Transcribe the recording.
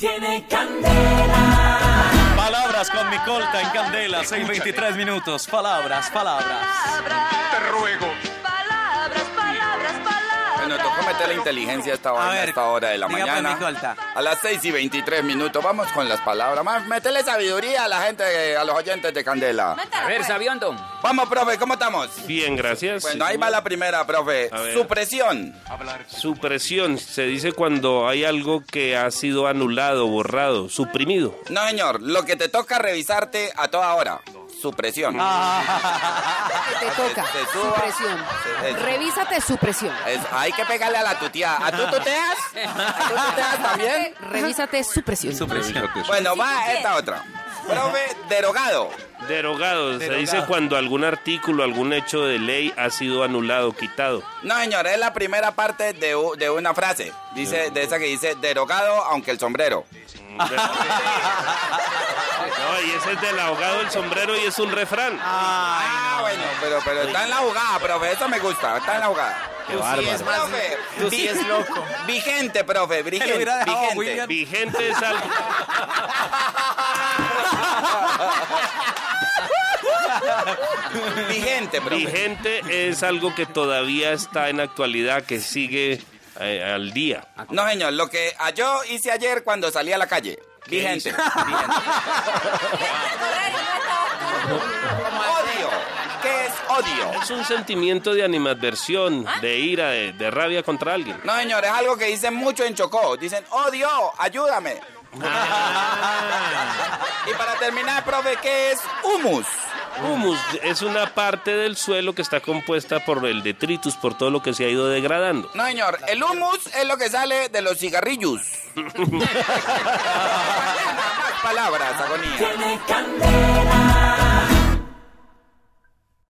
tiene candela. Palabras con mi colta en Candela, 6.23 minutos. Palabras, palabras. Te ruego. La inteligencia a esta, hora, A ver, esta hora de la diga, mañana. A las 6 y 23 minutos. Vamos con las palabras. Más, métele sabiduría a la gente, a los oyentes de Candela. A ver, pues. Sabiondo. Vamos, profe, ¿cómo estamos? Bien, gracias. Bueno, ahí va la primera, profe. Supresión. Supresión se dice cuando hay algo que ha sido anulado, borrado, suprimido. No, señor. Lo que te toca revisarte a toda hora. Supresión. que te toca. te suba. Supresión. Es- Revísate supresión. Es- hay que pegarle a la tutía. ¿A tú tuteas? ¿A tú tuteas también? Revísate supresión. Bueno, va esta otra. Profe, derogado. Derogado, se Derogado. dice cuando algún artículo, algún hecho de ley ha sido anulado, quitado. No, señor, es la primera parte de, u- de una frase. Dice, de esa que dice, derogado aunque el sombrero. No, y ese es del ahogado el sombrero y es un refrán. Ah, bueno, pero, pero está en la jugada, profe, eso me gusta, está en la jugada. Qué bárbaro. Profe, Tú sí es loco. Vigente, profe, vigente. vigente. Vigente es algo. Vigente, profe. Vigente es algo que todavía está en actualidad, que sigue eh, al día. No, señor, lo que yo hice ayer cuando salí a la calle. Vigente. vigente. Odio. ¿Qué es odio? Es un sentimiento de animadversión, de ira, de, de rabia contra alguien. No, señor, es algo que dicen mucho en Chocó. Dicen, odio, ayúdame. para terminar, profe, ¿qué es humus? Humus es una parte del suelo que está compuesta por el detritus, por todo lo que se ha ido degradando. No, señor, el humus es lo que sale de los cigarrillos. Palabras, agonía. Tiene candela.